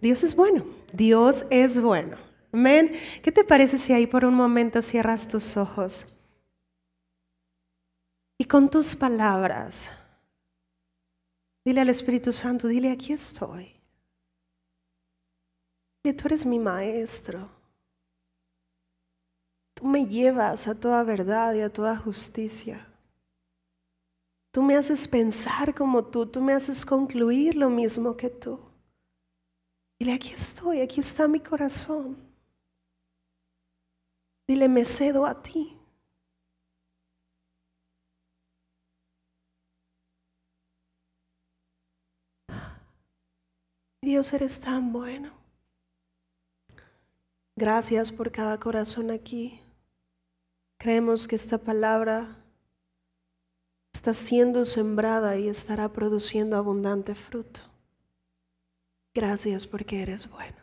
Dios es bueno, Dios es bueno. Amén. ¿Qué te parece si ahí por un momento cierras tus ojos? Y con tus palabras, dile al Espíritu Santo, dile, aquí estoy. Dile, tú eres mi maestro. Tú me llevas a toda verdad y a toda justicia. Tú me haces pensar como tú, tú me haces concluir lo mismo que tú. Dile, aquí estoy, aquí está mi corazón. Dile, me cedo a ti. Dios, eres tan bueno. Gracias por cada corazón aquí. Creemos que esta palabra está siendo sembrada y estará produciendo abundante fruto. Gracias porque eres bueno.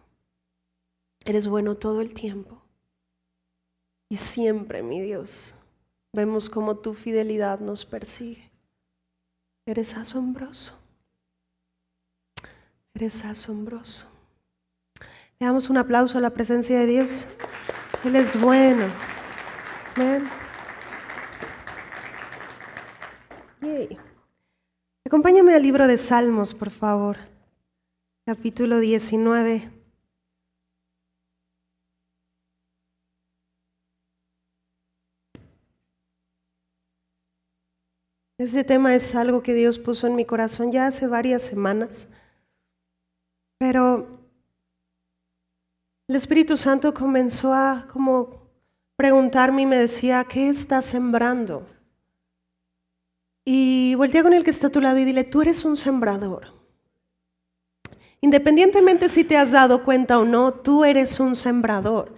Eres bueno todo el tiempo. Y siempre, mi Dios, vemos como tu fidelidad nos persigue. Eres asombroso. Eres asombroso. Le damos un aplauso a la presencia de Dios. Él es bueno. Acompáñame al libro de Salmos, por favor. Capítulo 19. Ese tema es algo que Dios puso en mi corazón ya hace varias semanas, pero el Espíritu Santo comenzó a como preguntarme y me decía, ¿qué estás sembrando? Y voltea con el que está a tu lado y dile, tú eres un sembrador. Independientemente si te has dado cuenta o no, tú eres un sembrador.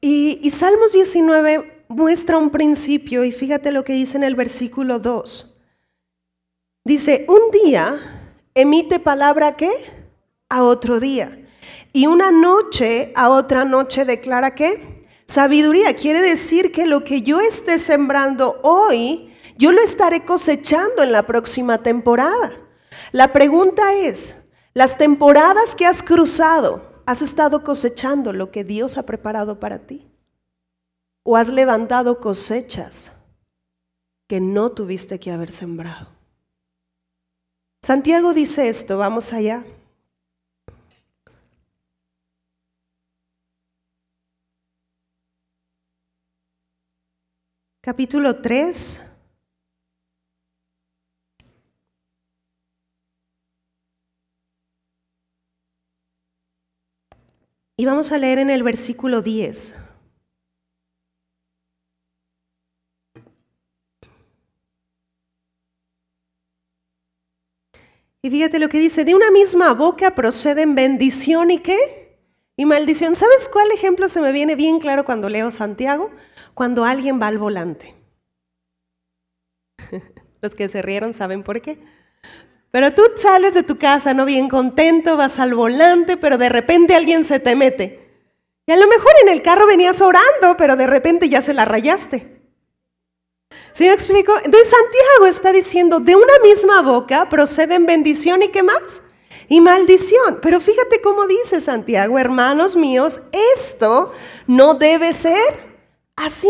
Y, Salmos 19 muestra un principio y fíjate lo que dice en el versículo 2. Dice, un día emite palabra que a otro día. Y una noche a otra noche declara que Sabiduría quiere decir que lo que yo esté sembrando hoy, yo lo estaré cosechando en la próxima temporada. La pregunta es, las temporadas que has cruzado, ¿has estado cosechando lo que Dios ha preparado para ti? ¿O has levantado cosechas que no tuviste que haber sembrado? Santiago dice esto, vamos allá. capítulo 3. Y vamos a leer en el versículo 10. Y fíjate lo que dice, de una misma boca proceden bendición y qué? Y maldición. ¿Sabes cuál ejemplo se me viene bien claro cuando leo Santiago? cuando alguien va al volante. Los que se rieron saben por qué. Pero tú sales de tu casa, no bien contento, vas al volante, pero de repente alguien se te mete. Y a lo mejor en el carro venías orando, pero de repente ya se la rayaste. ¿Sí me explico? Entonces Santiago está diciendo, de una misma boca proceden bendición y qué más? Y maldición. Pero fíjate cómo dice Santiago, hermanos míos, esto no debe ser así.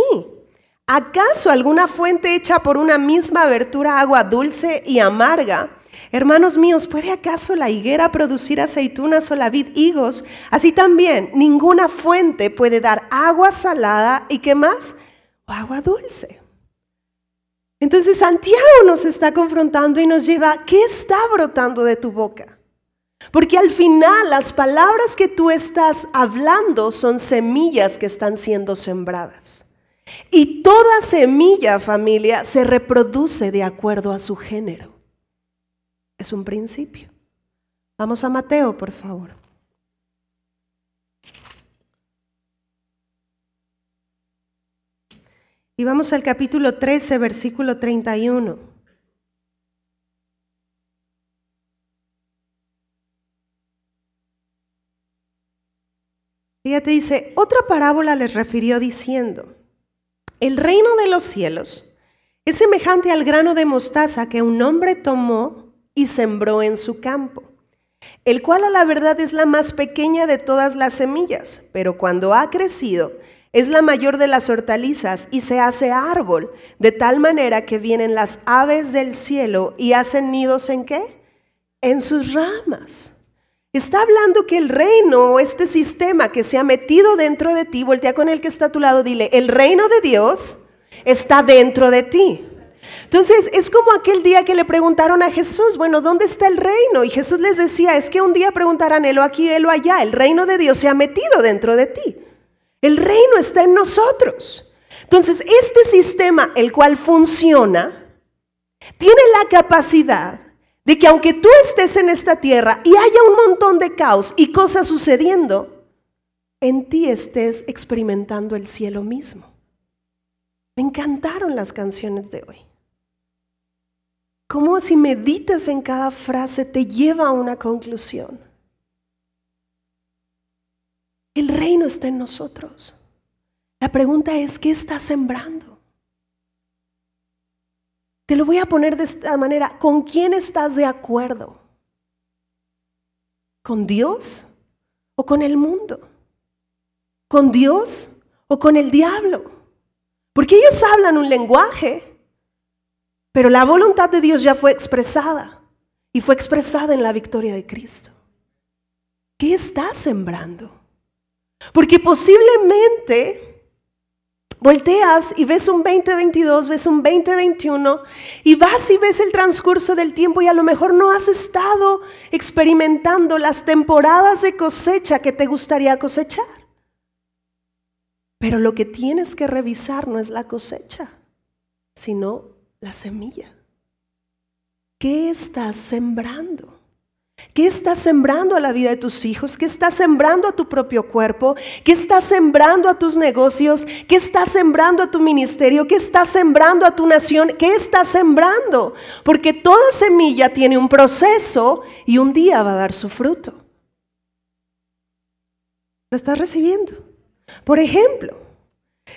¿Acaso alguna fuente hecha por una misma abertura agua dulce y amarga? Hermanos míos, ¿puede acaso la higuera producir aceitunas o la vid higos? Así también, ninguna fuente puede dar agua salada y qué más? O agua dulce. Entonces Santiago nos está confrontando y nos lleva, ¿qué está brotando de tu boca? Porque al final las palabras que tú estás hablando son semillas que están siendo sembradas. Y toda semilla, familia, se reproduce de acuerdo a su género. Es un principio. Vamos a Mateo, por favor. Y vamos al capítulo 13, versículo 31. te dice, otra parábola les refirió diciendo, el reino de los cielos es semejante al grano de mostaza que un hombre tomó y sembró en su campo. el cual a la verdad es la más pequeña de todas las semillas, pero cuando ha crecido, es la mayor de las hortalizas y se hace árbol, de tal manera que vienen las aves del cielo y hacen nidos en qué? En sus ramas. Está hablando que el reino este sistema que se ha metido dentro de ti, voltea con el que está a tu lado, dile, el reino de Dios está dentro de ti. Entonces es como aquel día que le preguntaron a Jesús, bueno, ¿dónde está el reino? Y Jesús les decía, es que un día preguntarán, o aquí, o allá, el reino de Dios se ha metido dentro de ti. El reino está en nosotros. Entonces, este sistema, el cual funciona, tiene la capacidad de que aunque tú estés en esta tierra y haya un montón de caos y cosas sucediendo, en ti estés experimentando el cielo mismo. Me encantaron las canciones de hoy. Como si meditas en cada frase te lleva a una conclusión. El reino está en nosotros. La pregunta es, ¿qué estás sembrando? Te lo voy a poner de esta manera. ¿Con quién estás de acuerdo? ¿Con Dios o con el mundo? ¿Con Dios o con el diablo? Porque ellos hablan un lenguaje, pero la voluntad de Dios ya fue expresada y fue expresada en la victoria de Cristo. ¿Qué estás sembrando? Porque posiblemente volteas y ves un 2022, ves un 2021 y vas y ves el transcurso del tiempo y a lo mejor no has estado experimentando las temporadas de cosecha que te gustaría cosechar. Pero lo que tienes que revisar no es la cosecha, sino la semilla. ¿Qué estás sembrando? ¿Qué estás sembrando a la vida de tus hijos? ¿Qué estás sembrando a tu propio cuerpo? ¿Qué estás sembrando a tus negocios? ¿Qué estás sembrando a tu ministerio? ¿Qué estás sembrando a tu nación? ¿Qué estás sembrando? Porque toda semilla tiene un proceso y un día va a dar su fruto. ¿Lo estás recibiendo? Por ejemplo,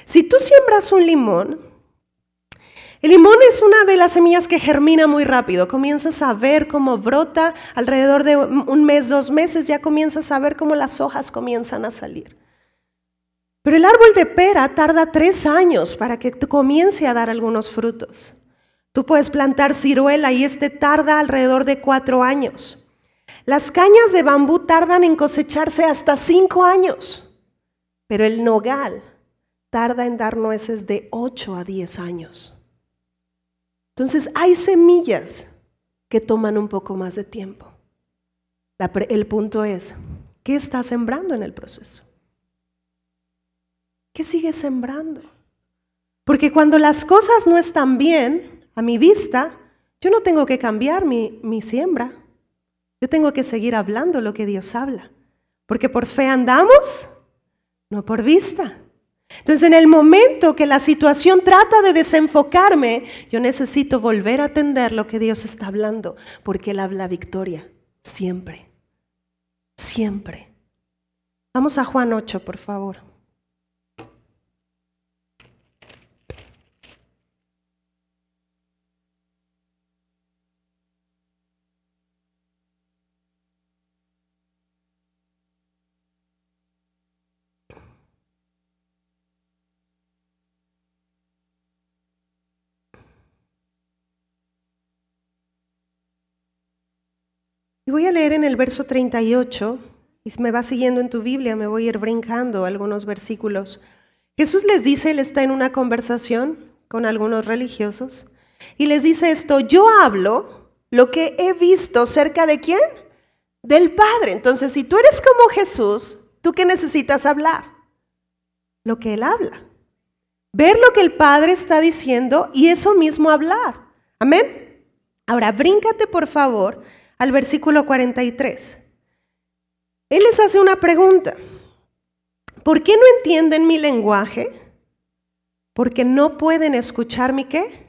si tú siembras un limón, el limón es una de las semillas que germina muy rápido. Comienzas a ver cómo brota alrededor de un mes, dos meses, ya comienzas a ver cómo las hojas comienzan a salir. Pero el árbol de pera tarda tres años para que comience a dar algunos frutos. Tú puedes plantar ciruela y este tarda alrededor de cuatro años. Las cañas de bambú tardan en cosecharse hasta cinco años, pero el nogal tarda en dar nueces de ocho a diez años. Entonces hay semillas que toman un poco más de tiempo. el punto es, ¿qué estás sembrando en el proceso? ¿Qué sigues sembrando? Porque cuando las cosas no están bien a mi vista, yo no tengo que cambiar mi, mi siembra. Yo tengo que seguir hablando lo que Dios habla. Porque por fe andamos, no por vista. Entonces, en el momento que la situación trata de desenfocarme, yo necesito volver a atender lo que Dios está hablando, porque Él habla victoria, siempre, siempre. Vamos a Juan 8, por favor. Voy a leer en el verso 38, y me va siguiendo en tu Biblia, me voy a ir brincando algunos versículos. Jesús les dice, él está en una conversación con algunos religiosos, y les dice esto, yo hablo lo que he visto cerca de quién? Del Padre. Entonces, si tú eres como Jesús, ¿tú qué necesitas hablar? Lo que Él habla. Ver lo que el Padre está diciendo y eso mismo hablar. Amén. Ahora, bríncate por favor al versículo 43. Él les hace una pregunta. ¿Por qué no entienden mi lenguaje? Porque no pueden escuchar mi qué?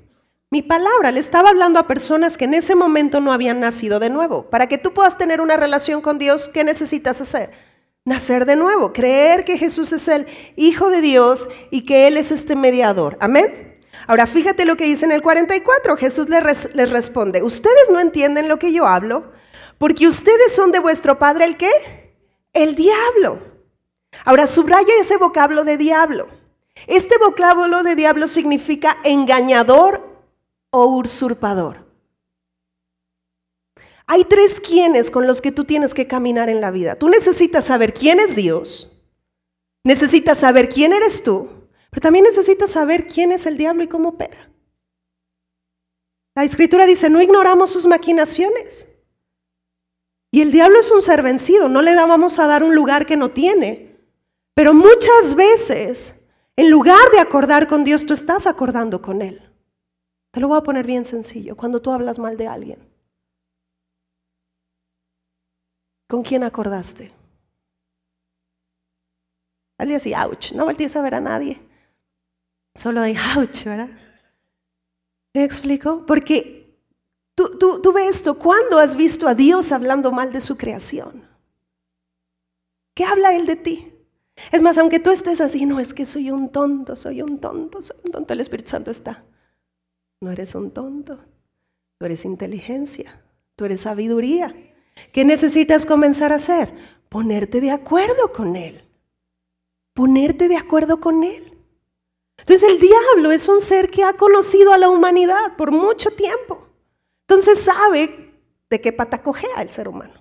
Mi palabra. Le estaba hablando a personas que en ese momento no habían nacido de nuevo. Para que tú puedas tener una relación con Dios, ¿qué necesitas hacer? Nacer de nuevo, creer que Jesús es el Hijo de Dios y que Él es este mediador. Amén. Ahora fíjate lo que dice en el 44. Jesús les, responde, ustedes no entienden lo que yo hablo Porque ustedes son de vuestro padre el qué? El diablo. Ahora subraya ese vocablo de diablo. Este vocablo de diablo significa engañador o usurpador. Hay tres quienes con los que tú tienes que caminar en la vida. Tú necesitas saber quién es Dios, necesitas saber quién eres tú, pero también necesitas saber quién es el diablo y cómo opera. La escritura dice, no ignoramos sus maquinaciones. Y el diablo es un ser vencido, no le vamos a dar un lugar que no tiene. Pero muchas veces, en lugar de acordar con Dios, tú estás acordando con Él. Te lo voy a poner bien sencillo, cuando tú hablas mal de alguien. ¿Con quién acordaste? Alguien así, ouch, no voltees a ver a nadie. Solo hay ouch, ¿verdad? ¿Te explico? Porque tú, tú, tú ves esto, ¿cuándo has visto a Dios hablando mal de su creación? ¿Qué habla Él de ti? Es más, aunque tú estés así, no es que soy un tonto, soy un tonto, soy un tonto, el Espíritu Santo está. No eres un tonto, tú eres inteligencia, tú eres sabiduría. ¿Qué necesitas comenzar a hacer? Ponerte de acuerdo con Él. Ponerte de acuerdo con Él. Entonces el diablo es un ser que ha conocido a la humanidad por mucho tiempo. Entonces sabe de qué pata cojea el ser humano.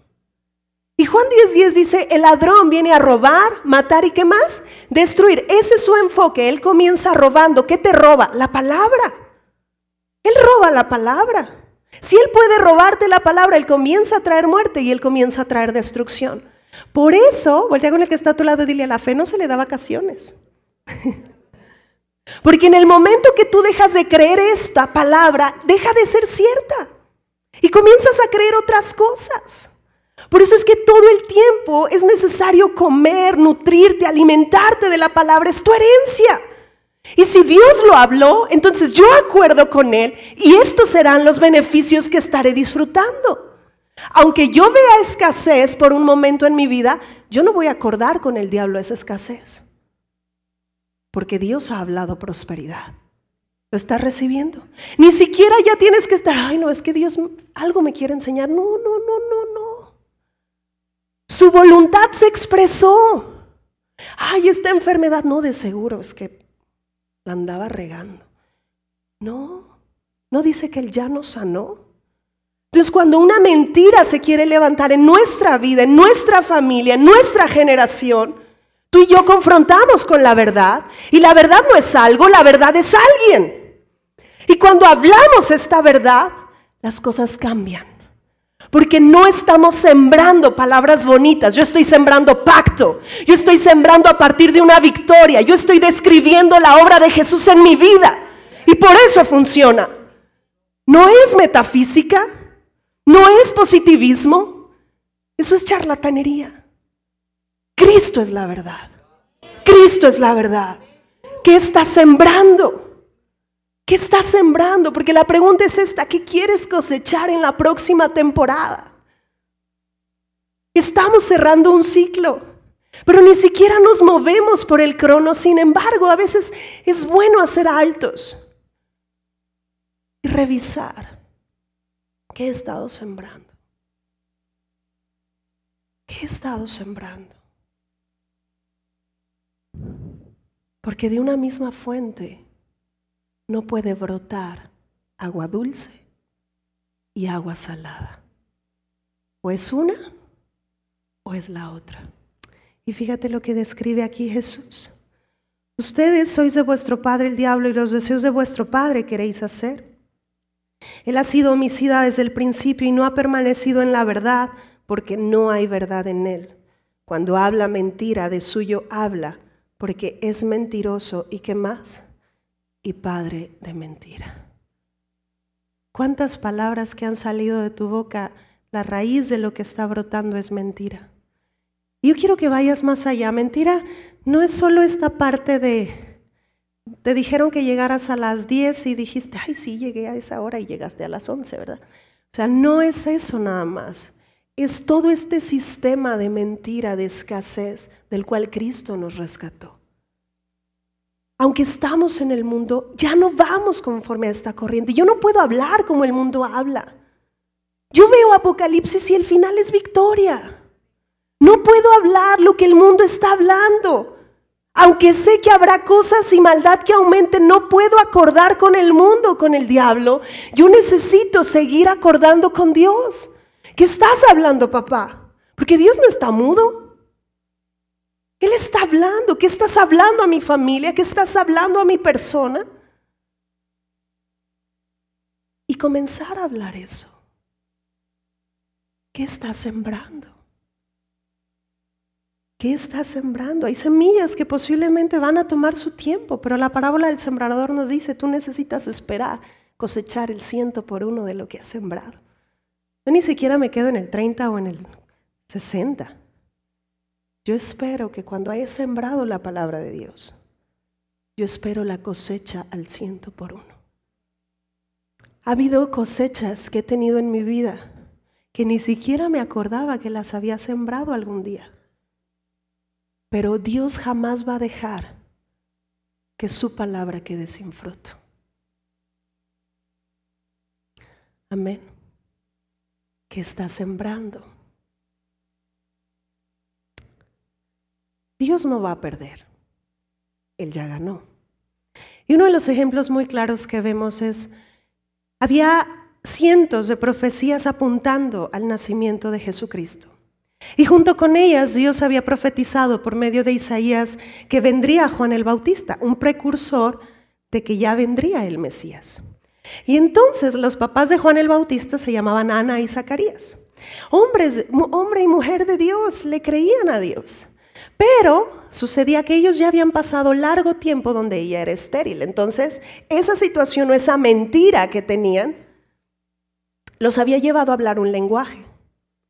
Y Juan 10:10 dice, el ladrón viene a robar, matar y qué más? Destruir. Ese es su enfoque. Él comienza robando. ¿Qué te roba? La palabra. Él roba la palabra. Si Él puede robarte la palabra, Él comienza a traer muerte y Él comienza a traer destrucción. Por eso, voltea con el que está a tu lado dile, a la fe no se le da vacaciones. Porque en el momento que tú dejas de creer esta palabra, deja de ser cierta. Y comienzas a creer otras cosas. Por eso es que todo el tiempo es necesario comer, nutrirte, alimentarte de la palabra. Es tu herencia. Y si Dios lo habló, entonces yo acuerdo con Él y estos serán los beneficios que estaré disfrutando. Aunque yo vea escasez por un momento en mi vida, yo no voy a acordar con el diablo esa escasez. Porque Dios ha hablado prosperidad. Lo estás recibiendo. Ni siquiera ya tienes que estar, ay no, es que Dios algo me quiere enseñar. No, no, no, no, no. Su voluntad se expresó. Ay, esta enfermedad, no, de seguro, es que la andaba regando. No, no dice que él ya nos sanó. Entonces cuando una mentira se quiere levantar en nuestra vida, en nuestra familia, en nuestra generación, tú y yo confrontamos con la verdad. Y la verdad no es algo, la verdad es alguien. Y cuando hablamos esta verdad, las cosas cambian. Porque no estamos sembrando palabras bonitas, yo estoy sembrando pacto, yo estoy sembrando a partir de una victoria, yo estoy describiendo la obra de Jesús en mi vida. Y por eso funciona. No es metafísica, no es positivismo, eso es charlatanería. Cristo es la verdad. Cristo es la verdad. ¿Qué está sembrando? ¿Qué estás sembrando? Porque la pregunta es esta, ¿qué quieres cosechar en la próxima temporada? Estamos cerrando un ciclo, pero ni siquiera nos movemos por el crono. Sin embargo, a veces es bueno hacer altos y revisar qué he estado sembrando. ¿Qué he estado sembrando? Porque de una misma fuente no puede brotar agua dulce y agua salada. O es una o es la otra. Y fíjate lo que describe aquí Jesús. Ustedes sois de vuestro padre el diablo y los deseos de vuestro padre queréis hacer. Él ha sido homicida desde el principio y no ha permanecido en la verdad porque no hay verdad en él. Cuando habla mentira, de suyo habla porque es mentiroso y qué más y padre de mentira. ¿Cuántas palabras que han salido de tu boca, la raíz de lo que está brotando es mentira? Yo quiero que vayas más allá. Mentira no es solo esta parte de, te dijeron que llegaras a las 10 y dijiste, ay, sí, llegué a esa hora y llegaste a las 11, ¿verdad? O sea, no es eso nada más. Es todo este sistema de mentira, de escasez, del cual Cristo nos rescató aunque estamos en el mundo, ya no vamos conforme a esta corriente. Yo no puedo hablar como el mundo habla. Yo veo Apocalipsis y el final es victoria. No puedo hablar lo que el mundo está hablando. Aunque sé que habrá cosas y maldad que aumenten, no puedo acordar con el mundo, con el diablo. Yo necesito seguir acordando con Dios. ¿Qué estás hablando, papá? Porque Dios no está mudo. Él está hablando. ¿Qué estás hablando a mi familia? ¿Qué estás hablando a mi persona? Y comenzar a hablar eso. ¿Qué estás sembrando? ¿Qué estás sembrando? Hay semillas que posiblemente van a tomar su tiempo, pero la parábola del sembrador nos dice, tú necesitas esperar, cosechar el ciento por uno de lo que has sembrado. Yo ni siquiera me quedo en el 30 o en el 60. Yo espero que cuando hayas sembrado la palabra de Dios, yo espero la cosecha al ciento por uno. Ha habido cosechas que he tenido en mi vida que ni siquiera me acordaba que las había sembrado algún día. Pero Dios jamás va a dejar que su palabra quede sin fruto. Amén. Que está sembrando. Dios no va a perder. Él ya ganó. Y uno de los ejemplos muy claros que vemos es, había cientos de profecías apuntando al nacimiento de Jesucristo. Y junto con ellas Dios había profetizado por medio de Isaías que vendría Juan el Bautista, un precursor de que ya vendría el Mesías. Y entonces los papás de Juan el Bautista se llamaban Ana y Zacarías. Hombres, hombre y mujer de Dios, le creían a Dios. Pero sucedía que ellos ya habían pasado largo tiempo donde ella era estéril. Entonces, esa situación o esa mentira que tenían los había llevado a hablar un lenguaje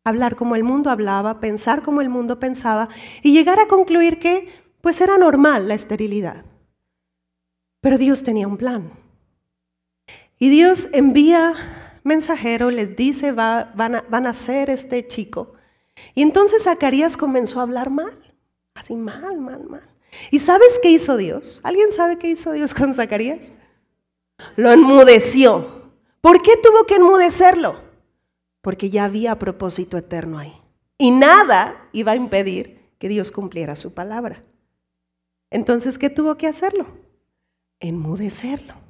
hablar como el mundo hablaba, pensar como el mundo pensaba y llegar a concluir que pues era normal la esterilidad. Pero Dios tenía un plan. Y Dios envía mensajero, les dice, va, van, a, van a ser este chico. Y entonces Zacarías comenzó a hablar mal, así mal, mal, mal. ¿Y sabes qué hizo Dios? ¿Alguien sabe qué hizo Dios con Zacarías? Lo enmudeció. ¿Por qué tuvo que enmudecerlo? porque ya había propósito eterno ahí. Y nada iba a impedir que Dios cumpliera su palabra. Entonces, ¿qué tuvo que hacerlo? Enmudecerlo.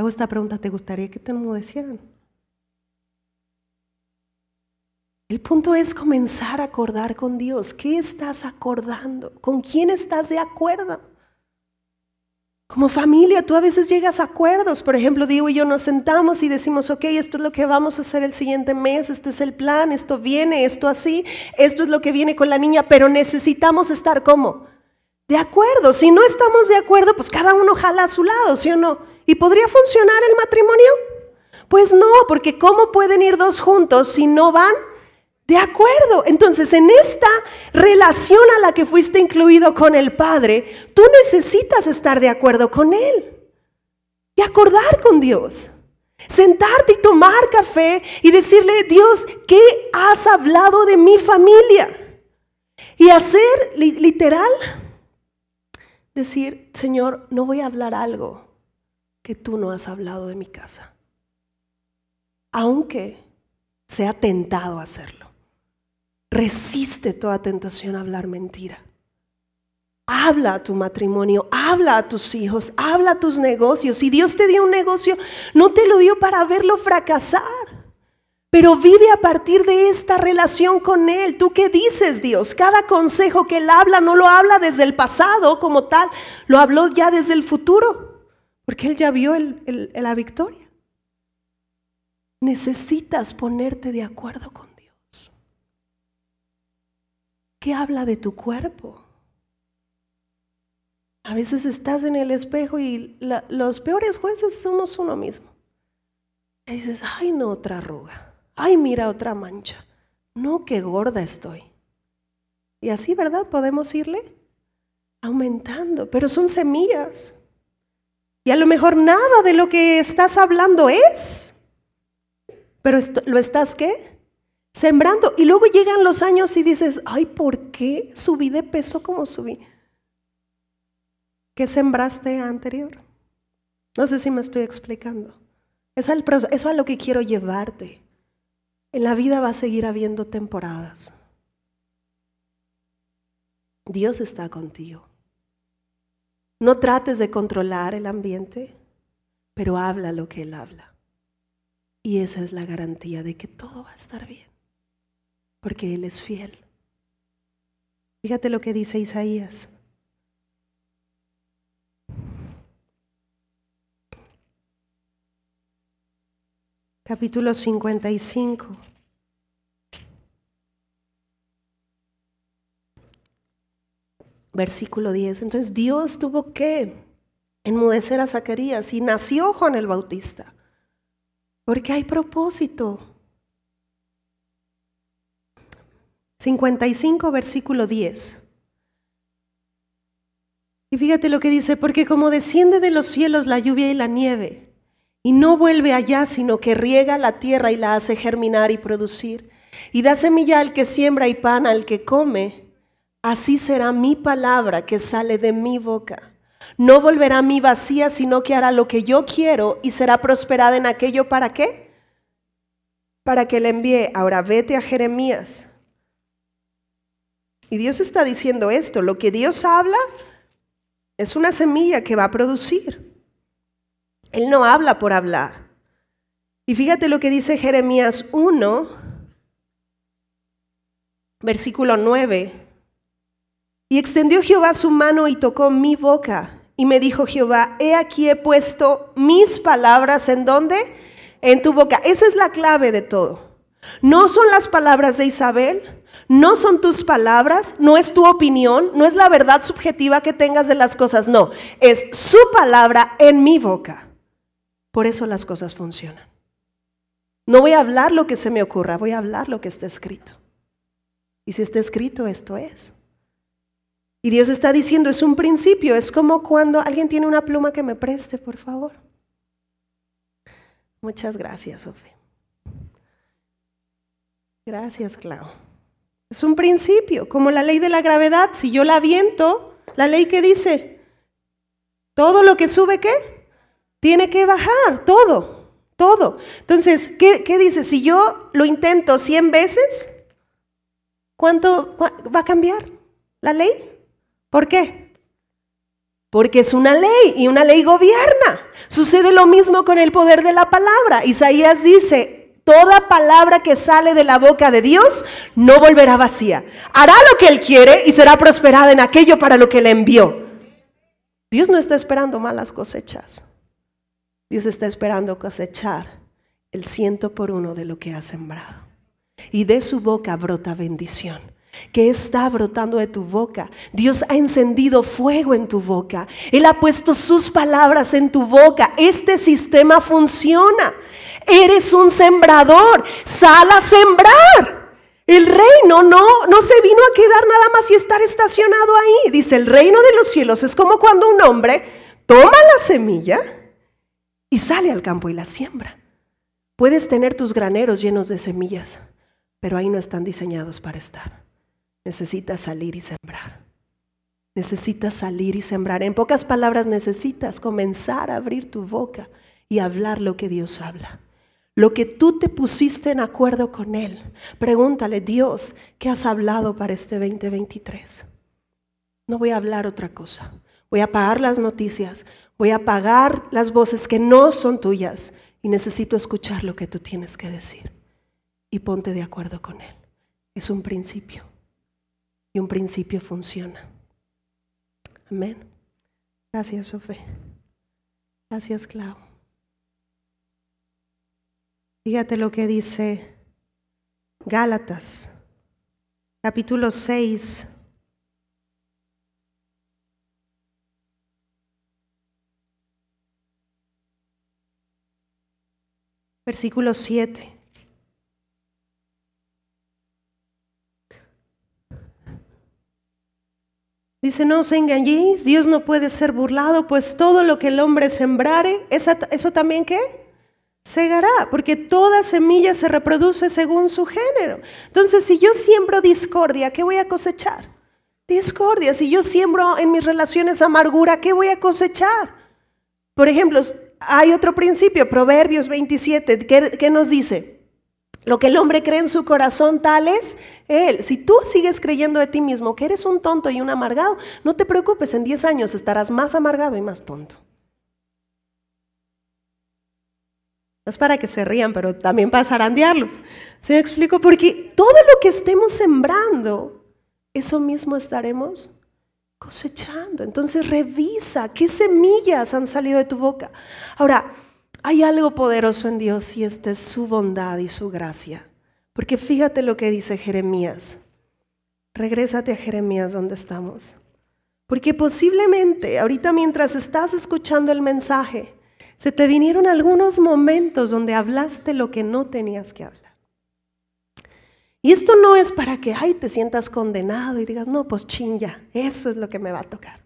Hago esta pregunta, ¿te gustaría que te enmudecieran? El punto es comenzar a acordar con Dios. ¿Qué estás acordando? ¿Con quién estás de acuerdo? Como familia, tú a veces llegas a acuerdos. Por ejemplo, Diego y yo nos sentamos y decimos, ok, esto es lo que vamos a hacer el siguiente mes, este es el plan, esto viene, esto así, esto es lo que viene con la niña, pero necesitamos estar como de acuerdo. Si no estamos de acuerdo, pues cada uno jala a su lado, ¿sí o no? ¿Y podría funcionar el matrimonio? Pues no, porque ¿cómo pueden ir dos juntos si no van de acuerdo. Entonces, en esta relación a la que fuiste incluido con el Padre, tú necesitas estar de acuerdo con Él y acordar con Dios. Sentarte y tomar café y decirle, Dios, ¿qué has hablado de mi familia? Y hacer literal, decir, Señor, no voy a hablar algo que tú no has hablado de mi casa, aunque sea tentado a hacerlo. Resiste toda tentación a hablar mentira. Habla a tu matrimonio, habla a tus hijos, habla a tus negocios. Si Dios te dio un negocio, no te lo dio para verlo fracasar. Pero vive a partir de esta relación con Él. ¿Tú qué dices, Dios? Cada consejo que Él habla no lo habla desde el pasado como tal, lo habló ya desde el futuro, porque Él ya vio la victoria. Necesitas ponerte de acuerdo con ¿Qué habla de tu cuerpo? A veces estás en el espejo y los peores jueces somos uno mismo. Y dices, ay, no, otra arruga. Ay, mira, otra mancha. No, qué gorda estoy. Y así, ¿verdad? Podemos irle aumentando, pero son semillas. A lo mejor nada de lo que estás hablando es, pero lo estás qué? sembrando. Y luego llegan los años y dices, ay, ¿por qué subí de peso como subí? ¿Qué sembraste anterior? No sé si me estoy explicando. Es eso a lo que quiero llevarte. En la vida va a seguir habiendo temporadas. Dios está contigo. No trates de controlar el ambiente, pero habla lo que Él habla. Y esa es la garantía de que todo va a estar bien, porque Él es fiel. Fíjate lo que dice Isaías. Capítulo 55. Versículo 10. Entonces Dios tuvo que enmudecer a Zacarías y nació Juan el Bautista. Porque hay propósito. 55, versículo 10. Y fíjate lo que dice, porque como desciende de los cielos la lluvia y la nieve, y no vuelve allá, sino que riega la tierra y la hace germinar y producir, y da semilla al que siembra y pan al que come, así será mi palabra que sale de mi boca. No volverá a mí vacía, sino que hará lo que yo quiero y será prosperada en aquello para qué? Para que le envíe. Ahora vete a Jeremías y Dios está diciendo esto, lo que Dios habla es una semilla que va a producir. Él no habla por hablar. Y fíjate lo que dice Jeremías 1, versículo 9. Y extendió Jehová su mano y tocó mi boca. Y me dijo Jehová, he aquí he puesto mis palabras en dónde? En tu boca. Esa es la clave de todo. No son las palabras de Isabel, no son tus palabras, no es tu opinión, no es la verdad subjetiva que tengas de las cosas, no, es su palabra en mi boca. Por eso las cosas funcionan. No voy a hablar lo que se me ocurra, voy a hablar lo que está escrito. Y si está escrito, esto es. Y Dios está diciendo, es un principio, es como cuando alguien tiene una pluma que me preste, por favor. Muchas gracias, Sofía. Gracias, Clau. Es un principio, como la ley de la gravedad. Si yo la aviento, la ley que dice, todo lo que sube, ¿qué? Tiene que bajar, todo, todo. Entonces, ¿qué, qué dice? Si yo lo intento 100 veces, ¿cuánto va a cambiar la ley? ¿Por qué? Porque es una ley y una ley gobierna. Sucede lo mismo con el poder de la palabra. Isaías dice, Toda palabra que sale de la boca de Dios no volverá vacía. Hará lo que Él quiere y será prosperada en aquello para lo que le envió. Dios no está esperando malas cosechas. Dios está esperando cosechar el ciento por uno de lo que ha sembrado. Y de su boca brota bendición. ¿Qué está brotando de tu boca? Dios ha encendido fuego en tu boca. Él ha puesto sus palabras en tu boca. Este sistema funciona. Eres un sembrador. Sal a sembrar. El reino no, no se vino a quedar nada más y estar estacionado ahí. Dice, el reino de los cielos es como cuando un hombre toma la semilla y sale al campo y la siembra. Puedes tener tus graneros llenos de semillas, pero ahí no están diseñados para estar. Necesitas salir y sembrar. Necesitas salir y sembrar. En pocas palabras, necesitas comenzar a abrir tu boca y hablar lo que Dios habla. Lo que tú te pusiste en acuerdo con Él. Pregúntale, Dios, ¿qué has hablado para este 2023? No voy a hablar otra cosa. Voy a apagar las noticias. Voy a apagar las voces que no son tuyas. Y necesito escuchar lo que tú tienes que decir. Y ponte de acuerdo con Él. Es un principio y un principio funciona. Amén. Gracias, Sofía. Gracias, Clau. Fíjate lo que dice Gálatas, capítulo 6. Versículo 7. Dice, no os engañéis, Dios no puede ser burlado, pues todo lo que el hombre sembrare, ¿eso también qué? Segará, porque toda semilla se reproduce según su género. Entonces, si yo siembro discordia, ¿qué voy a cosechar? Discordia. Si yo siembro en mis relaciones amargura, ¿qué voy a cosechar? Por ejemplo, hay otro principio, Proverbios 27, ¿qué, qué nos dice? Lo que el hombre cree en su corazón tal es él. Si tú sigues creyendo de ti mismo que eres un tonto y un amargado, no te preocupes, en 10 años estarás más amargado y más tonto. No es para que se rían, pero también para zarandearlos. ¿Se me explico? Porque todo lo que estemos sembrando, eso mismo estaremos cosechando. Entonces revisa qué semillas han salido de tu boca. Ahora, hay algo poderoso en Dios y esta es su bondad y su gracia. Porque fíjate lo que dice Jeremías. Regrésate a Jeremías donde estamos. Porque posiblemente ahorita mientras estás escuchando el mensaje, se te vinieron algunos momentos donde hablaste lo que no tenías que hablar. Y esto no es para que, ay, te sientas condenado y digas, no, pues chinga, eso es lo que me va a tocar.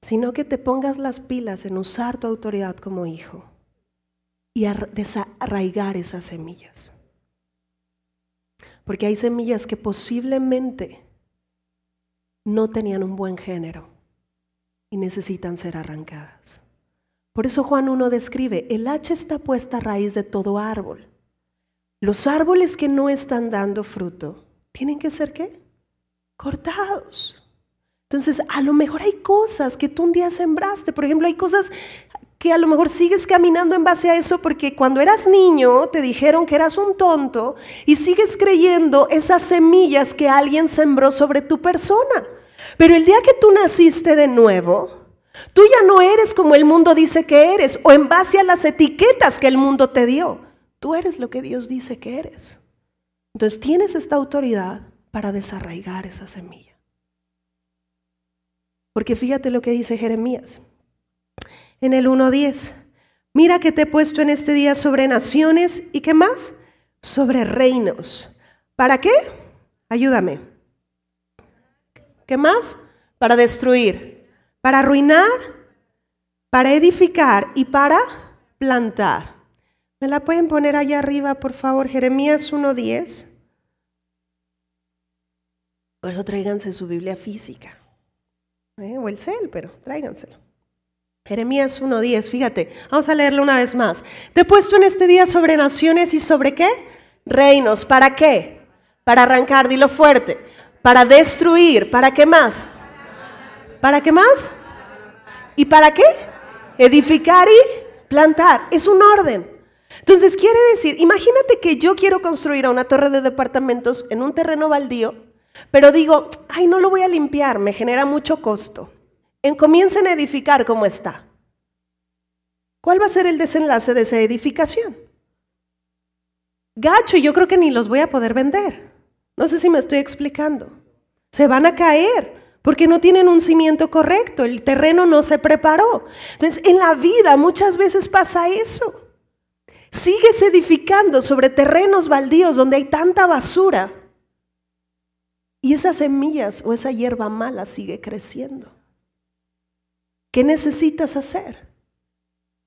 Sino que te pongas las pilas en usar tu autoridad como hijo y a desarraigar esas semillas. Porque hay semillas que posiblemente no tenían un buen género y necesitan ser arrancadas. Por eso Juan 1 describe, el hacha está puesta a raíz de todo árbol. Los árboles que no están dando fruto tienen que ser qué? Cortados. Entonces, a lo mejor hay cosas que tú un día sembraste. Por ejemplo, hay cosas que a lo mejor sigues caminando en base a eso porque cuando eras niño te dijeron que eras un tonto y sigues creyendo esas semillas que alguien sembró sobre tu persona. Pero el día que tú naciste de nuevo, tú ya no eres como el mundo dice que eres o en base a las etiquetas que el mundo te dio. Tú eres lo que Dios dice que eres. Entonces tienes esta autoridad para desarraigar esa semilla. Porque fíjate lo que dice Jeremías en el 1.10. Mira que te he puesto en este día sobre naciones y qué más? Sobre reinos. ¿Para qué? Ayúdame. ¿Qué más? Para destruir, para arruinar, para edificar y para plantar. ¿Me la pueden poner allá arriba, por favor? Jeremías 1.10. Por eso tráiganse su Biblia física. ¿eh? O el cel, pero tráiganselo. Jeremías 1.10, fíjate, vamos a leerlo una vez más. Te he puesto en este día sobre naciones y sobre qué? Reinos. ¿Para qué? Para arrancar, dilo fuerte. Para destruir. ¿Para qué más? ¿Para qué más? ¿Y para qué? Edificar y plantar. Es un orden. Entonces quiere decir, imagínate que yo quiero construir una torre de departamentos en un terreno baldío, pero digo, ay, no lo voy a limpiar, me genera mucho costo comiencen a edificar como está. ¿Cuál va a ser el desenlace de esa edificación? Gacho, yo creo que ni los voy a poder vender. No sé si me estoy explicando. Se van a caer porque no tienen un cimiento correcto, el terreno no se preparó. Entonces, en la vida muchas veces pasa eso. Sigues edificando sobre terrenos baldíos donde hay tanta basura y esas semillas o esa hierba mala sigue creciendo. ¿Qué necesitas hacer?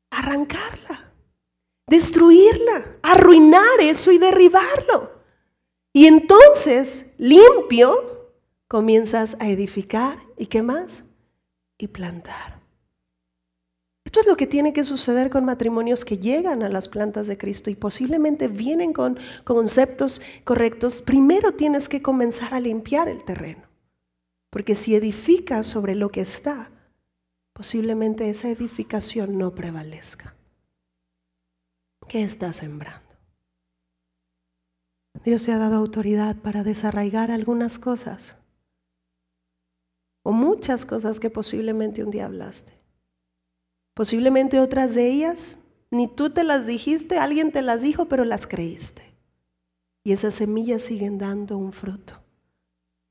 Arrancarla, destruirla, arruinar eso y derribarlo. Y entonces, limpio, comienzas a edificar y qué más? Y plantar. Esto es lo que tiene que suceder con matrimonios que llegan a las plantas de Cristo y posiblemente vienen con conceptos correctos. Primero tienes que comenzar a limpiar el terreno. Porque si edificas sobre lo que está, posiblemente esa edificación no prevalezca. ¿Qué estás sembrando? Dios te ha dado autoridad para desarraigar algunas cosas o muchas cosas que posiblemente un día hablaste. Posiblemente otras de ellas ni tú te las dijiste, alguien te las dijo, pero las creíste. Y esas semillas siguen dando un fruto,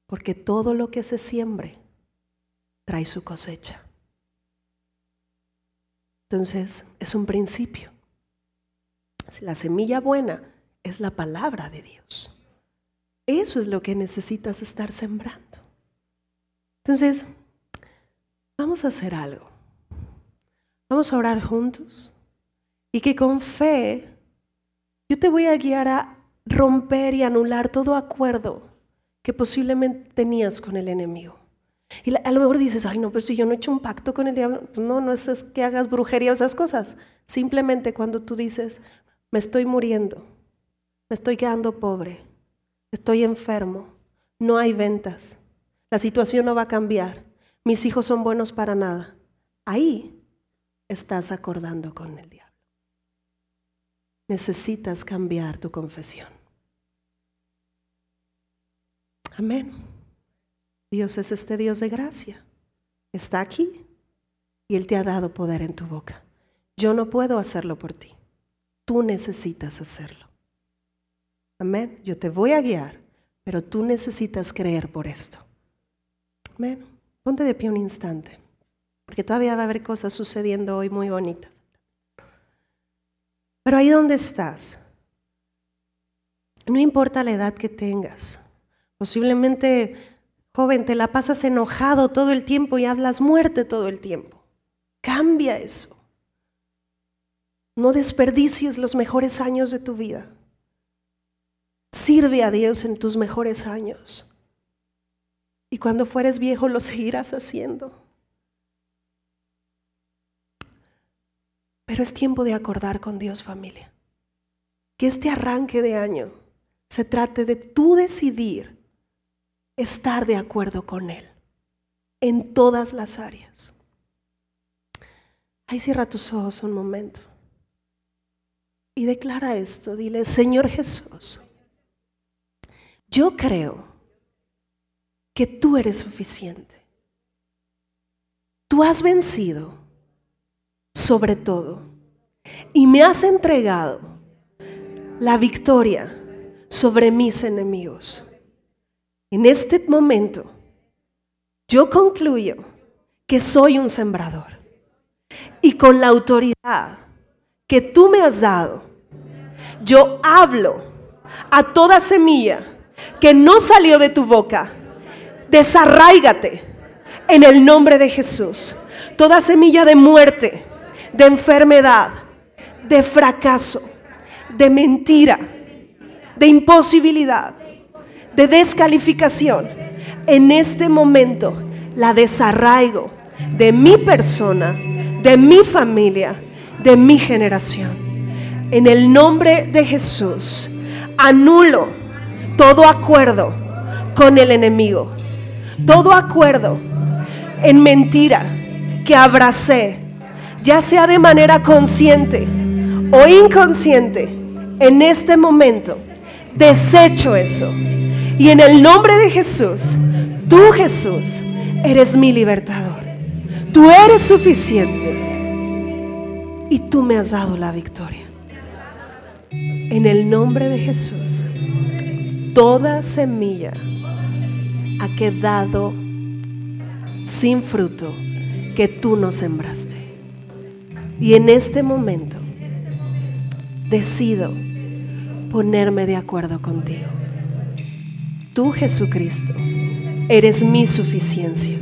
porque todo lo que se siembre trae su cosecha. Entonces, es un principio. La semilla buena es la palabra de Dios. Eso es lo que necesitas estar sembrando. Entonces, vamos a hacer algo. Vamos a orar juntos y que con fe yo te voy a guiar a romper y anular todo acuerdo que posiblemente tenías con el enemigo. Y a lo mejor dices, ay, no, pues si yo no he hecho un pacto con el diablo, pues no, no es que hagas brujería o esas cosas. Simplemente cuando tú dices, me estoy muriendo, me estoy quedando pobre, estoy enfermo, no hay ventas, la situación no va a cambiar, mis hijos son buenos para nada. Ahí estás acordando con el diablo. Necesitas cambiar tu confesión. Amén. Dios es este Dios de gracia. Está aquí y Él te ha dado poder en tu boca. Yo no puedo hacerlo por ti. Tú necesitas hacerlo. Amén. Yo te voy a guiar, pero tú necesitas creer por esto. Amén. Ponte de pie un instante, porque todavía va a haber cosas sucediendo hoy muy bonitas. Pero ahí donde estás, no importa la edad que tengas, posiblemente, joven, te la pasas enojado todo el tiempo y hablas muerte todo el tiempo. Cambia eso. No desperdicies los mejores años de tu vida. Sirve a Dios en tus mejores años. Y cuando fueres viejo lo seguirás haciendo. Pero es tiempo de acordar con Dios familia. Que este arranque de año se trate de tú decidir estar de acuerdo con Él en todas las áreas. Ahí cierra tus ojos un momento y declara esto. Dile, Señor Jesús, yo creo que tú eres suficiente. Tú has vencido sobre todo y me has entregado la victoria sobre mis enemigos. En este momento, yo concluyo que soy un sembrador y con la autoridad que tú me has dado, yo hablo a toda semilla que no salió de tu boca, desarráigate en el nombre de Jesús. Toda semilla de muerte, de enfermedad, de fracaso, de mentira, de imposibilidad, de descalificación, en este momento la desarraigo de mi persona, de mi familia, de mi generación. En el nombre de Jesús, anulo todo acuerdo con el enemigo, todo acuerdo en mentira que abracé, ya sea de manera consciente o inconsciente, en este momento, desecho eso. Y en el nombre de Jesús, tú Jesús, eres mi libertador. Tú eres suficiente. Y tú me has dado la victoria. En el nombre de Jesús toda semilla ha quedado sin fruto que tú no sembraste. Y en este momento decido ponerme de acuerdo contigo. Tú, Jesucristo, eres mi suficiencia.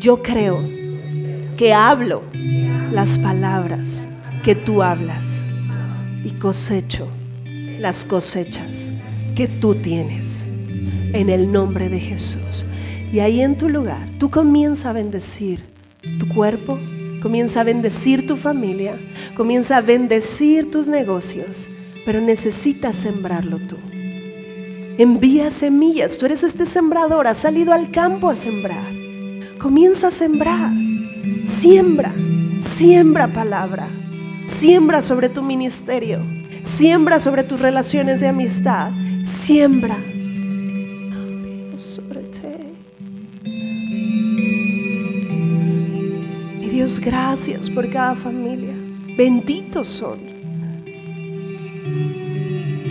Yo creo que hablo las palabras que tú hablas y cosecho las cosechas que tú tienes en el nombre de Jesús. Y ahí en tu lugar, tú comienza a bendecir tu cuerpo, comienza a bendecir tu familia, comienza a bendecir tus negocios, pero necesitas sembrarlo tú. Envía semillas, tú eres este sembrador, has salido al campo a sembrar. Comienza a sembrar, siembra, siembra palabra, siembra sobre tu ministerio Siembra sobre tus relaciones de amistad. Siembra. Y Dios, gracias por cada familia. Benditos son.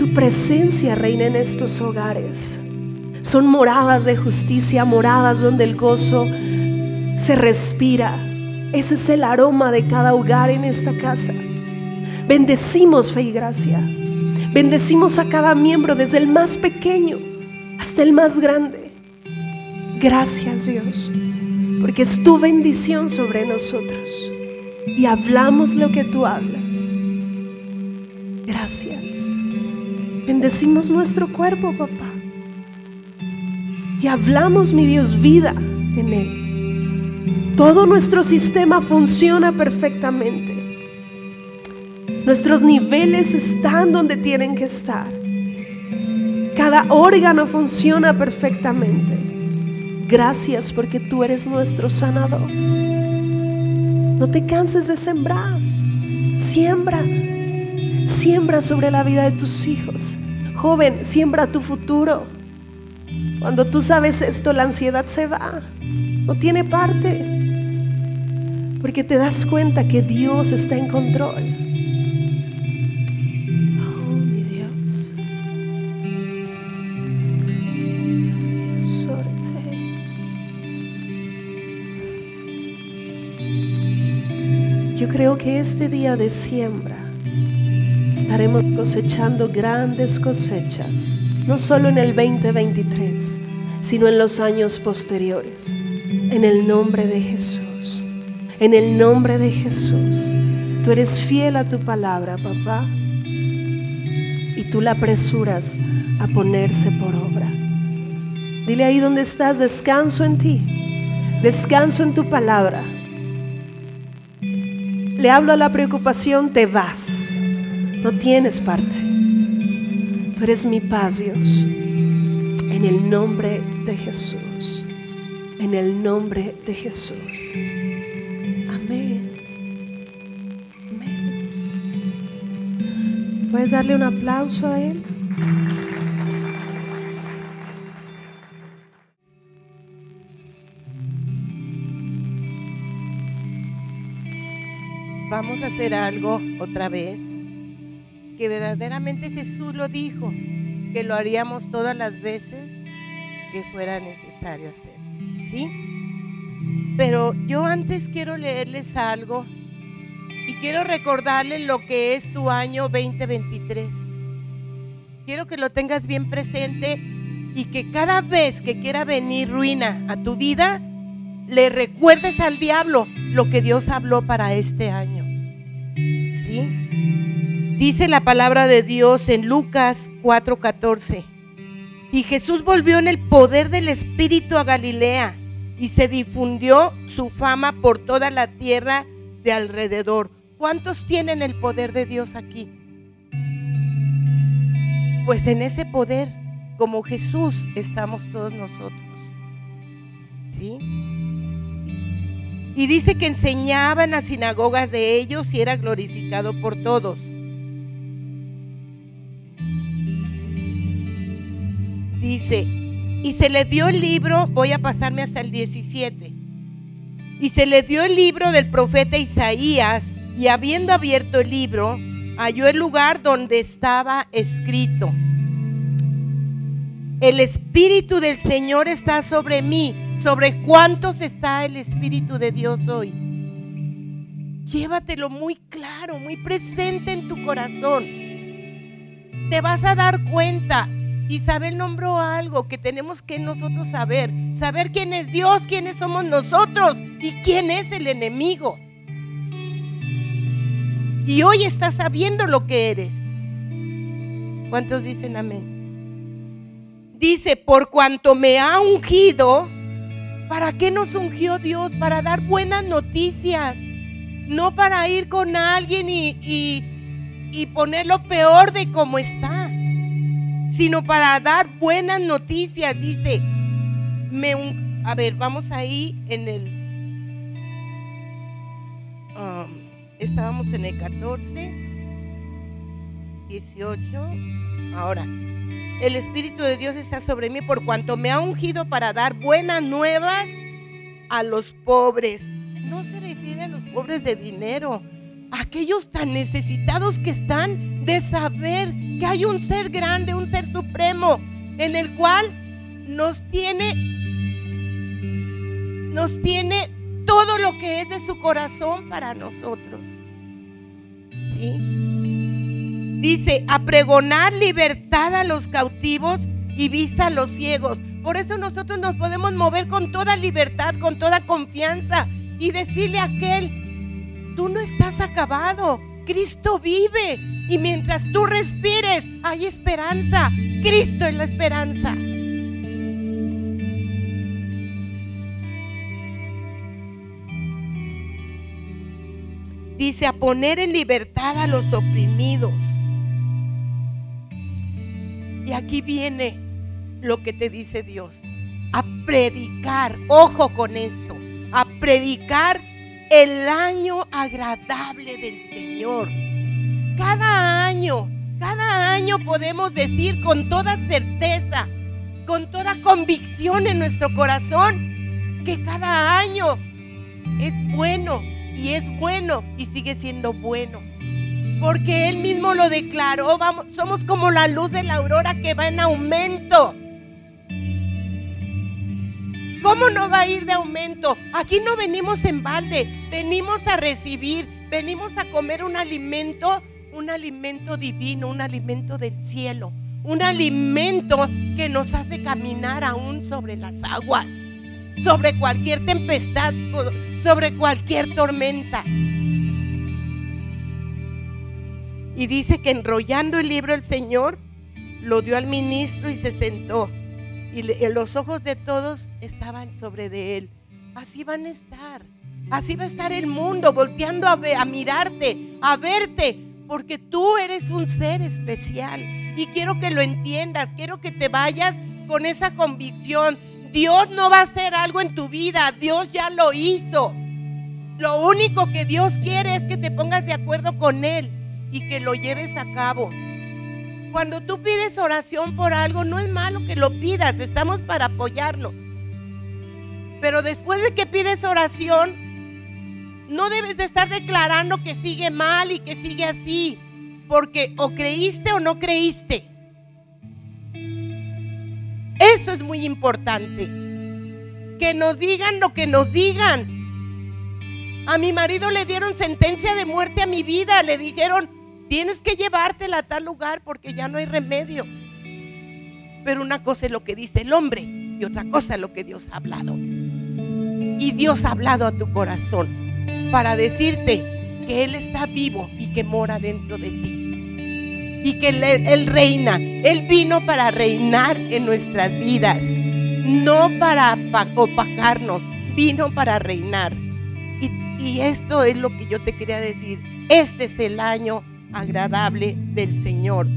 Tu presencia reina en estos hogares. Son moradas de justicia, moradas donde el gozo se respira. Ese es el aroma de cada hogar en esta casa. Bendecimos fe y gracia. Bendecimos a cada miembro, desde el más pequeño hasta el más grande. Gracias Dios, porque es tu bendición sobre nosotros. Y hablamos lo que tú hablas. Gracias. Bendecimos nuestro cuerpo, papá. Y hablamos, mi Dios, vida en él. Todo nuestro sistema funciona perfectamente Nuestros niveles están donde tienen que estar. Cada órgano funciona perfectamente. Gracias porque tú eres nuestro sanador. No te canses de sembrar. Siembra. Siembra sobre la vida de tus hijos. Joven, siembra tu futuro. Cuando tú sabes esto, la ansiedad se va. No tiene parte. Porque te das cuenta que Dios está en control. Oh, mi Dios. Yo creo que este día de siembra estaremos cosechando grandes cosechas, no solo en el 2023, sino en los años posteriores. En el nombre de Jesús, en el nombre de Jesús, tú eres fiel a tu palabra, papá, y tú la apresuras a ponerse por obra. Dile ahí donde estás, descanso en ti, descanso en tu palabra. Le hablo a la preocupación, te vas no tienes parte. Tú eres mi paz, Dios. En el nombre de Jesús. En el nombre de Jesús. Amén. Amén. ¿Puedes darle un aplauso a Él? Vamos a hacer algo otra vez que verdaderamente Jesús lo dijo, que lo haríamos todas las veces que fuera necesario hacer. ¿Sí? Pero yo antes quiero leerles algo y quiero recordarles lo que es tu año 2023. Quiero que lo tengas bien presente y que cada vez que quiera venir ruina a tu vida, le recuerdes al diablo lo que Dios habló para este año. Dice la palabra de Dios en Lucas 4:14. Y Jesús volvió en el poder del Espíritu a Galilea y se difundió su fama por toda la tierra de alrededor. ¿Cuántos tienen el poder de Dios aquí? Pues en ese poder, como Jesús, estamos todos nosotros. ¿Sí? Y dice que enseñaba en las sinagogas de ellos y era glorificado por todos. Dice, y se le dio el libro, voy a pasarme hasta el 17, y se le dio el libro del profeta Isaías, y habiendo abierto el libro, halló el lugar donde estaba escrito. El Espíritu del Señor está sobre mí. ¿Sobre cuántos está el Espíritu de Dios hoy? Llévatelo muy claro, muy presente en tu corazón. Te vas a dar cuenta, Isabel nombró algo que tenemos que nosotros saber. Saber quién es Dios, quiénes somos nosotros y quién es el enemigo. Y hoy estás sabiendo lo que eres. ¿Cuántos dicen amén? Dice, por cuanto me ha ungido, ¿para qué nos ungió Dios? Para dar buenas noticias. No para ir con alguien y, y, poner lo peor de cómo está sino para dar buenas noticias. Dice, me, a ver, vamos ahí en el, um, estábamos en el 14, 18, ahora. El Espíritu de Dios está sobre mí por cuanto me ha ungido para dar buenas nuevas a los pobres. No se refiere a los pobres de dinero, aquellos tan necesitados que están de saber que hay un ser grande, un ser supremo, en el cual nos tiene, nos tiene todo lo que es de su corazón para nosotros. Dice, a pregonar libertad a los cautivos y vista a los ciegos. Por eso nosotros nos podemos mover con toda libertad, con toda confianza y decirle a aquel, Tú no estás acabado. Cristo vive. Y mientras tú respires, hay esperanza. Cristo es la esperanza. Dice a poner en libertad a los oprimidos. Y aquí viene lo que te dice Dios. A predicar, ojo con esto, a predicar el año agradable del Señor. Cada año, cada año podemos decir con toda certeza, con toda convicción en nuestro corazón, que cada año es bueno y es bueno y sigue siendo bueno. Porque Él mismo lo declaró, vamos, somos como la luz de la aurora que va en aumento. ¿Cómo no va a ir de aumento? Aquí no venimos en balde, venimos a recibir, venimos a comer un alimento, un alimento divino, un alimento del cielo, un alimento que nos hace caminar aún sobre las aguas, sobre cualquier tempestad, sobre cualquier tormenta. Y dice que enrollando el libro el Señor lo dio al ministro y se sentó y los ojos de todos estaban sobre de él. Así van a estar. Así va a estar el mundo volteando a, a mirarte, a verte, porque tú eres un ser especial. Y quiero que lo entiendas, quiero que te vayas con esa convicción. Dios no va a hacer algo en tu vida, Dios ya lo hizo. Lo único que Dios quiere es que te pongas de acuerdo con Él y que lo lleves a cabo. Cuando tú pides oración por algo, no es malo que lo pidas, estamos para apoyarnos. Pero después de que pides oración, no debes de estar declarando que sigue mal y que sigue así, porque o creíste o no creíste. Eso es muy importante. Que nos digan lo que nos digan. A mi marido le dieron sentencia de muerte a mi vida, le dijeron, Tienes que llevártela a tal lugar porque ya no hay remedio. Pero una cosa es lo que dice el hombre y otra cosa es lo que Dios ha hablado. Y Dios ha hablado a tu corazón para decirte que Él está vivo y que mora dentro de ti. Y que Él, reina. Él vino para reinar en nuestras vidas. No para opacarnos. Vino para reinar. Y, y esto es lo que yo te quería decir. Este es el año agradable del Señor.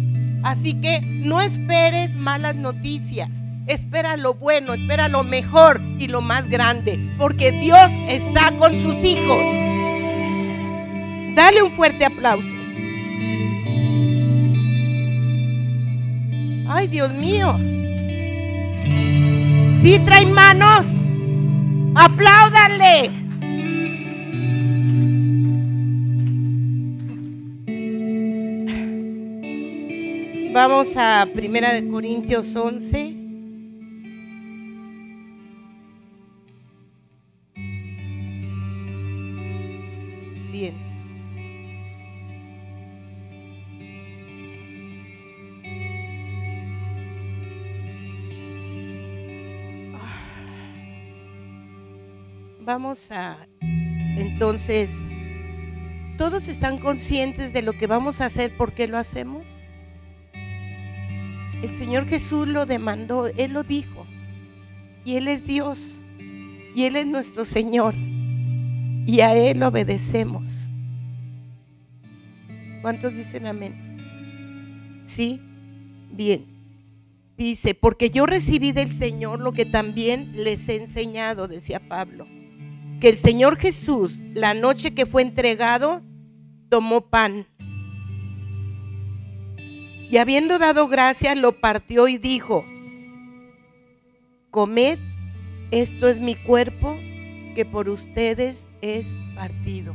Así que no esperes malas noticias. Espera lo bueno, espera lo mejor y lo más grande, porque Dios está con sus hijos. Dale un fuerte aplauso. Ay, Dios mío. Si trae manos, apláudanle. Vamos a Primera de Corintios 11. Bien. Vamos a, entonces, ¿todos están conscientes de lo que vamos a hacer? ¿Por qué lo hacemos? El Señor Jesús lo demandó, Él lo dijo. Y Él es Dios. Y Él es nuestro Señor. Y a Él obedecemos. ¿Cuántos dicen amén? ¿Sí? Bien. Dice, porque yo recibí del Señor lo que también les he enseñado, decía Pablo. Que el Señor Jesús, la noche que fue entregado, tomó pan y habiendo dado gracias, lo partió y dijo, comed, esto es mi cuerpo que por ustedes es partido.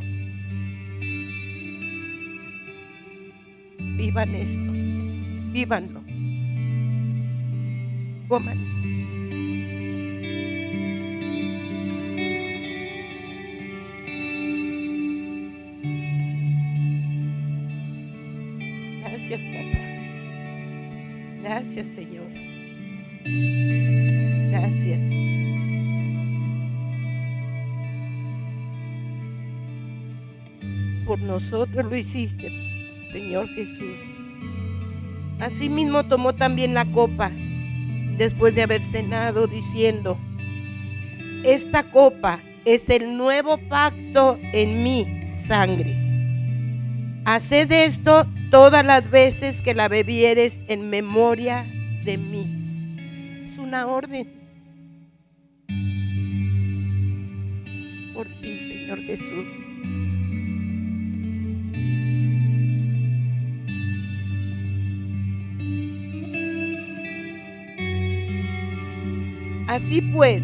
Vivan esto, vívanlo, coman. Gracias, Señor. Gracias. Por nosotros lo hiciste, Señor Jesús. Asimismo tomó también la copa después de haber cenado diciendo, esta copa es el nuevo pacto en mi sangre. Haced esto todas las veces que la bebieres en memoria de mí. Es una orden. Por ti, Señor Jesús. Así pues,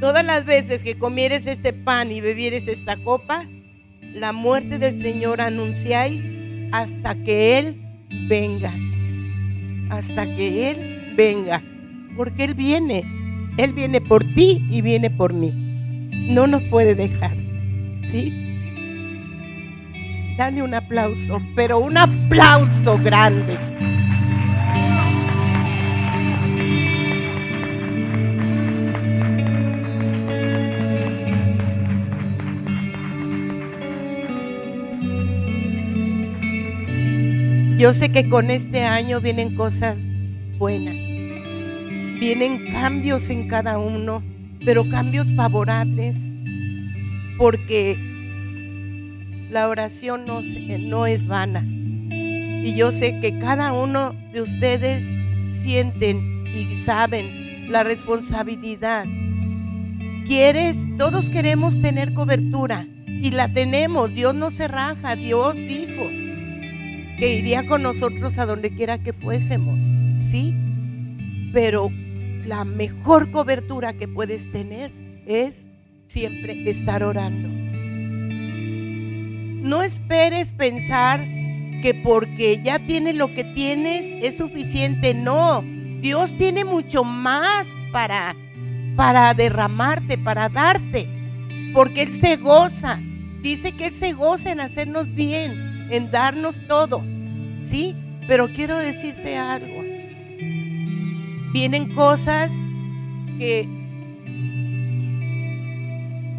todas las veces que comieres este pan y bebieres esta copa, la muerte del Señor anunciáis hasta que Él venga. Hasta que Él venga. Porque Él viene. Él viene por ti y viene por mí. No nos puede dejar. ¿Sí? Dale un aplauso, pero un aplauso grande. Yo sé que con este año vienen cosas buenas. Vienen cambios en cada uno, pero cambios favorables. Porque la oración no, no es vana. Y yo sé que cada uno de ustedes sienten y saben la responsabilidad. ¿Quieres? Todos queremos tener cobertura y la tenemos. Dios no se raja, Dios dijo que iría con nosotros a donde quiera que fuésemos, ¿sí? Pero la mejor cobertura que puedes tener es siempre estar orando. No esperes pensar que porque ya tienes lo que tienes es suficiente. No, Dios tiene mucho más para, para derramarte, para darte. Porque Él se goza. Dice que Él se goza en hacernos bien en darnos todo, ¿sí? Pero quiero decirte algo. Vienen cosas que,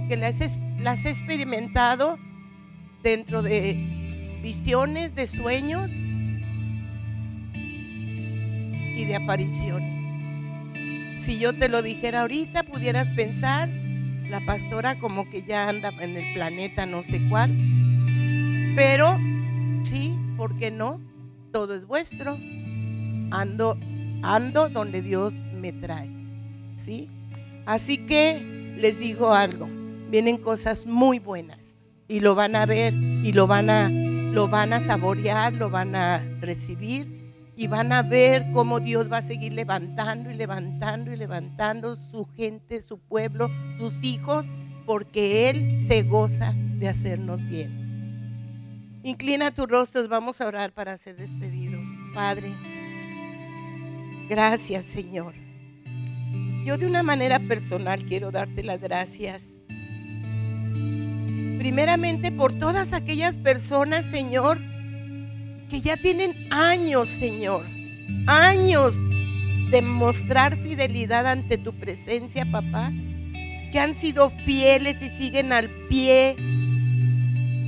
que las, las he experimentado dentro de visiones, de sueños y de apariciones. Si yo te lo dijera ahorita, pudieras pensar, la pastora como que ya anda en el planeta no sé cuál, pero Sí, ¿por qué no? Todo es vuestro. Ando, ando donde Dios me trae. ¿Sí? Así que les digo algo. Vienen cosas muy buenas y lo van a ver y lo van a, lo van a saborear, lo van a recibir y van a ver cómo Dios va a seguir levantando y levantando y levantando su gente, su pueblo, sus hijos, porque Él se goza de hacernos bien. Inclina tu rostro, vamos a orar para ser despedidos. Padre, gracias Señor. Yo de una manera personal quiero darte las gracias. Primeramente por todas aquellas personas, Señor, que ya tienen años, Señor, años de mostrar fidelidad ante tu presencia, papá, que han sido fieles y siguen al pie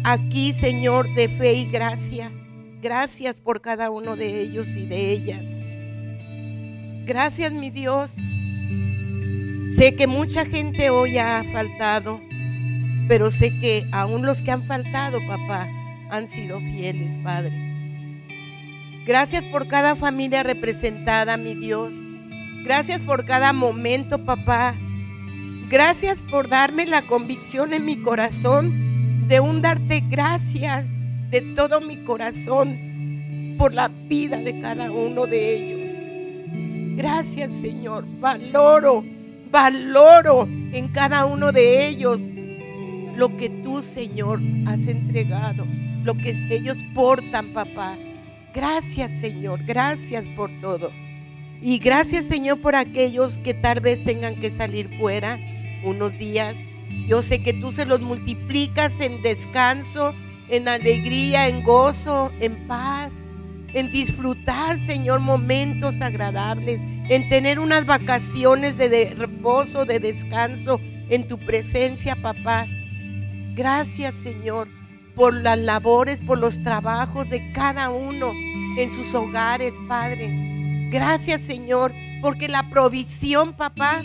aquí, Señor, de fe y gracia. Gracias por cada uno de ellos y de ellas. Gracias, mi Dios. Sé que mucha gente hoy ha faltado, pero sé que aún los que han faltado, papá, han sido fieles, Padre. Gracias por cada familia representada, mi Dios. Gracias por cada momento, papá. Gracias por darme la convicción en mi corazón de un darte gracias de todo mi corazón por la vida de cada uno de ellos. Gracias Señor, valoro, valoro en cada uno de ellos lo que tú Señor has entregado, lo que ellos portan papá. Gracias Señor, gracias por todo. Y gracias Señor por aquellos que tal vez tengan que salir fuera unos días yo sé que tú se los multiplicas en descanso, en alegría, en gozo, en paz, en disfrutar, Señor, momentos agradables, en tener unas vacaciones de, reposo, de descanso en tu presencia, papá. Gracias, Señor, por las labores, por los trabajos de cada uno en sus hogares, Padre. Gracias, Señor, porque la provisión, papá,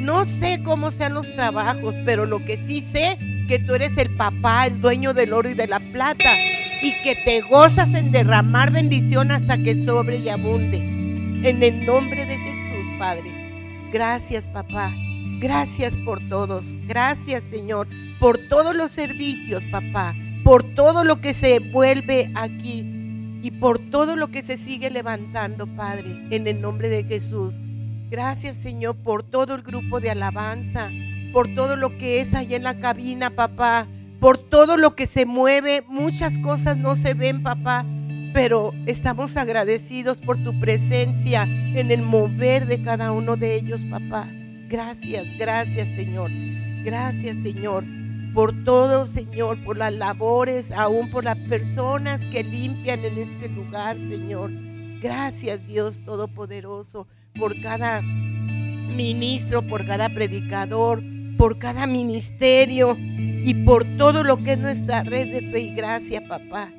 no sé cómo sean los trabajos, pero lo que sí sé que tú eres el papá, el dueño del oro y de la plata, y que te gozas en derramar bendición hasta que sobre y abunde. En el nombre de Jesús, Padre. Gracias, papá. Gracias por todos. Gracias, Señor, por todos los servicios, papá. Por todo lo que se vuelve aquí y por todo lo que se sigue levantando, Padre, en el nombre de Jesús. Gracias, Señor, por todo el grupo de alabanza, por todo lo que es ahí en la cabina, papá, por todo lo que se mueve. Muchas cosas no se ven, papá, pero estamos agradecidos por tu presencia en el mover de cada uno de ellos, papá. Gracias, gracias, Señor. Gracias, Señor por todo, Señor, por las labores, aún por las personas que limpian en este lugar, Señor. Gracias, Dios Todopoderoso, por cada ministro, por cada predicador, por cada ministerio y por todo lo que es nuestra red de fe y gracia, papá.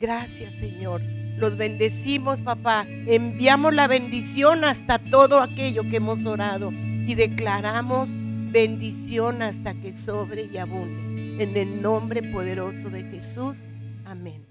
Gracias, Señor. Los bendecimos, papá. Enviamos la bendición hasta todo aquello que hemos orado y declaramos bendición hasta que sobre y abunde. En el nombre poderoso de Jesús. Amén.